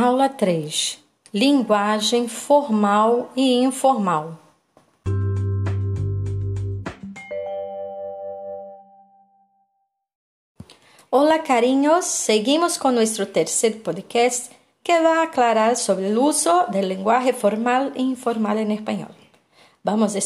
Aula 3: Linguagem formal e informal. Hola cariños, seguimos con nuestro tercer podcast que va a aclarar sobre el uso del lenguaje formal e informal en español. ¿Vamos a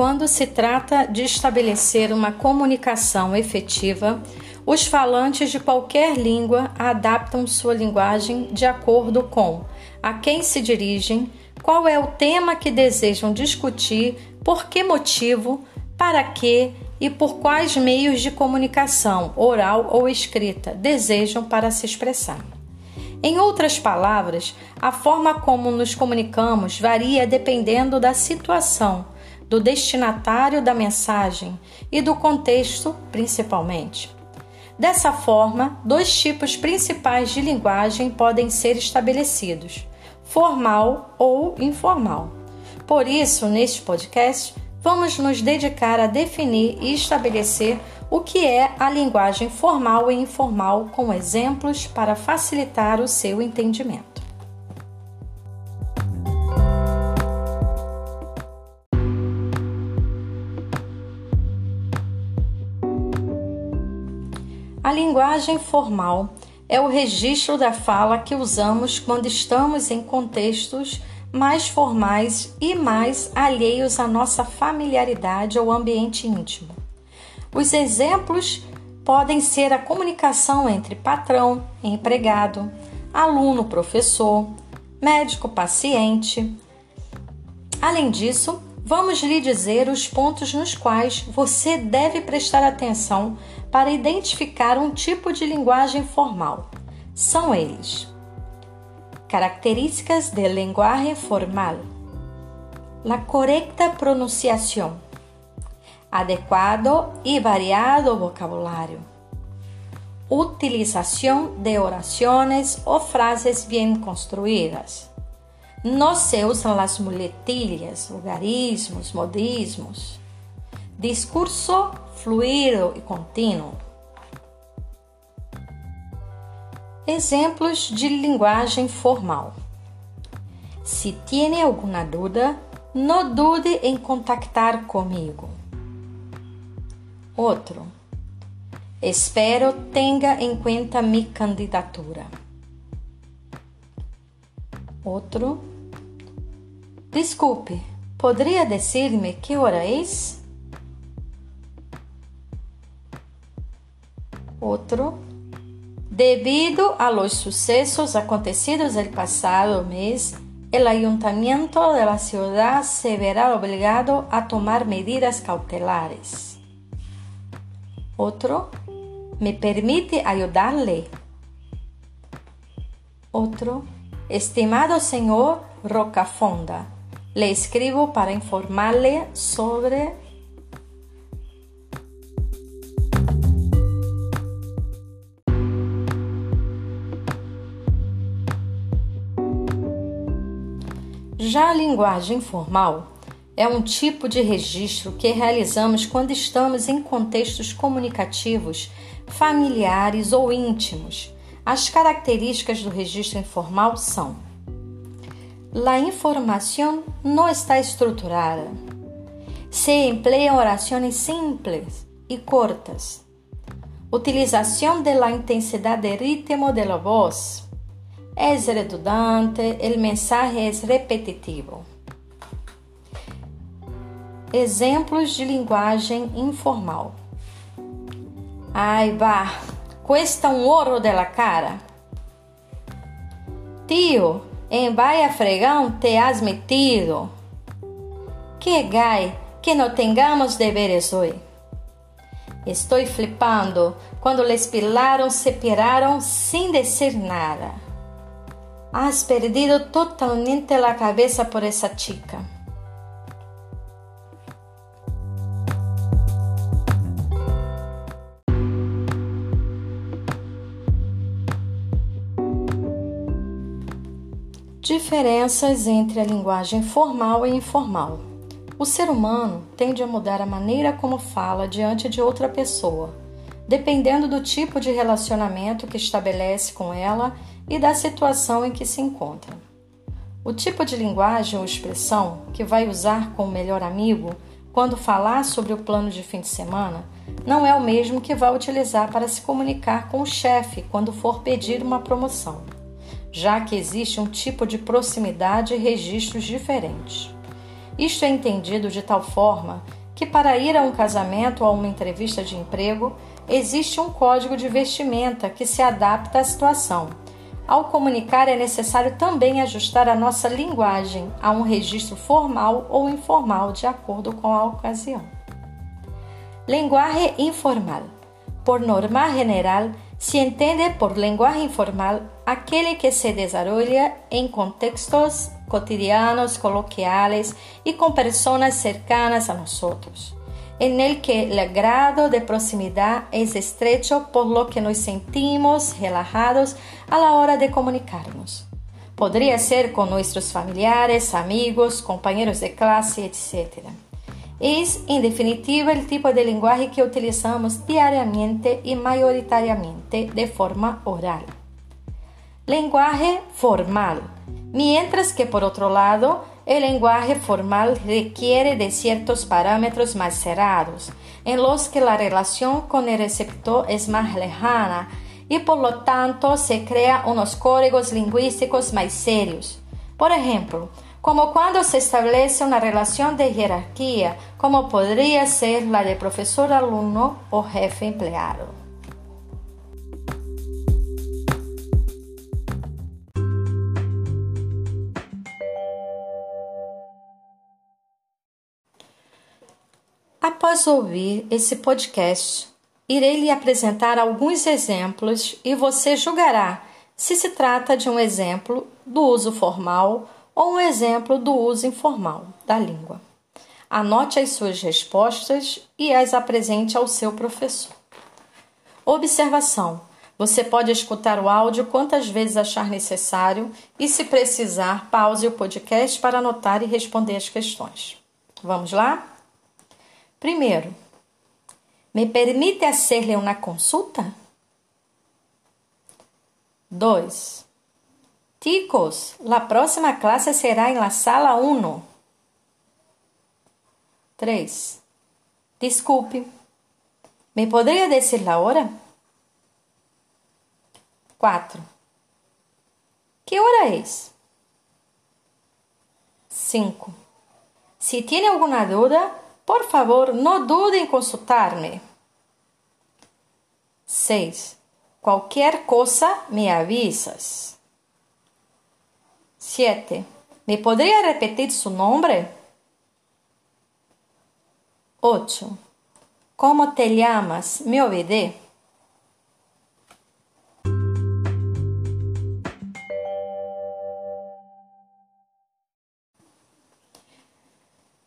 Quando se trata de estabelecer uma comunicação efetiva, os falantes de qualquer língua adaptam sua linguagem de acordo com a quem se dirigem, qual é o tema que desejam discutir, por que motivo, para que e por quais meios de comunicação, oral ou escrita, desejam para se expressar. Em outras palavras, a forma como nos comunicamos varia dependendo da situação, do destinatário da mensagem e do contexto, principalmente. Dessa forma, dois tipos principais de linguagem podem ser estabelecidos: formal ou informal. Por isso, neste podcast, vamos nos dedicar a definir e estabelecer o que é a linguagem formal e informal com exemplos para facilitar o seu entendimento. Linguagem formal é o registro da fala que usamos quando estamos em contextos mais formais e mais alheios à nossa familiaridade ou ambiente íntimo. Os exemplos podem ser a comunicação entre patrão empregado, aluno professor, médico paciente. Além disso, vamos lhe dizer os pontos nos quais você deve prestar atenção para identificar um tipo de linguagem formal. São eles: características de linguagem formal, la correcta pronunciação, adequado e variado vocabulário, utilização de orações ou frases bem construídas. No se usam as muletilhas, lugarismos, modismos Discurso fluido e contínuo. Exemplos de linguagem formal. Se tiene alguma dúvida, não dude em contactar comigo. Outro. Espero tenha em conta minha candidatura. Outro. Desculpe, poderia dizer-me que hora é? Outro, devido a los sucesos acontecidos el pasado mes, el ayuntamiento de la ciudad se verá obligado a tomar medidas cautelares. Otro, me permite ayudarle. Otro, estimado señor Rocafonda, le escribo para informarle sobre Já a linguagem formal é um tipo de registro que realizamos quando estamos em contextos comunicativos, familiares ou íntimos. As características do registro informal são: a informação não está estruturada. Se empleiam orações simples e cortas. Utilização da intensidade de ritmo de la voz es redundante, el mensaje es repetitivo. Exemplos de linguagem informal. Ai, bah, cuesta um ouro la cara. Tio, em Baia Fregão te has metido. Que gai, que não tengamos deveres hoje. Estou flipando quando les pilaram se piraram sem dizer nada. Has perdido totalmente la cabeza por esa chica. Diferenças entre a linguagem formal e informal. O ser humano tende a mudar a maneira como fala diante de outra pessoa, dependendo do tipo de relacionamento que estabelece com ela e da situação em que se encontra. O tipo de linguagem ou expressão que vai usar com o melhor amigo quando falar sobre o plano de fim de semana não é o mesmo que vai utilizar para se comunicar com o chefe quando for pedir uma promoção, já que existe um tipo de proximidade e registros diferentes. Isto é entendido de tal forma que, para ir a um casamento ou a uma entrevista de emprego, existe um código de vestimenta que se adapta à situação. Ao comunicar, é necessário também ajustar a nossa linguagem a um registro formal ou informal, de acordo com a ocasião. Lenguaje informal. Por norma general, se entende por lenguaje informal aquele que se desarrolla em contextos cotidianos, coloquiales y con personas cercanas a nosotros, en el que el grado de proximidad es estrecho por lo que nos sentimos relajados a la hora de comunicarnos. Podría ser con nuestros familiares, amigos, compañeros de clase, etc. Es, en definitiva, el tipo de lenguaje que utilizamos diariamente y mayoritariamente de forma oral. Lenguaje formal mientras que por otro lado, el lenguaje formal requiere de ciertos parámetros más cerrados, en los que la relación con el receptor es más lejana y por lo tanto se crea unos códigos lingüísticos más serios. Por ejemplo, como cuando se establece una relación de jerarquía, como podría ser la de profesor-alumno o jefe-empleado. Após ouvir esse podcast, irei lhe apresentar alguns exemplos e você julgará se se trata de um exemplo do uso formal ou um exemplo do uso informal da língua. Anote as suas respostas e as apresente ao seu professor. Observação: você pode escutar o áudio quantas vezes achar necessário e, se precisar, pause o podcast para anotar e responder as questões. Vamos lá? Primeiro, me permite hacerle uma consulta? 2. Ticos, la próxima clase será en la sala 1. 3. Desculpe, ¿me podría decir la hora? 4. Que hora es? 5. Si tiene alguna duda, por favor, no dude en consultarme. 6. Qualquer cosa me avisas. 7. ¿Me podría repetir su nombre? 8. ¿Cómo te llamas? Me olvidé.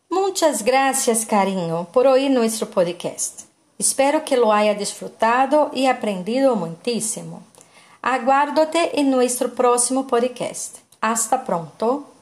Muchas gracias, cariño, por oír nuestro podcast. Espero que lo haya disfrutado y aprendido muchísimo. Aguardo-te en nuestro próximo podcast. Hasta pronto.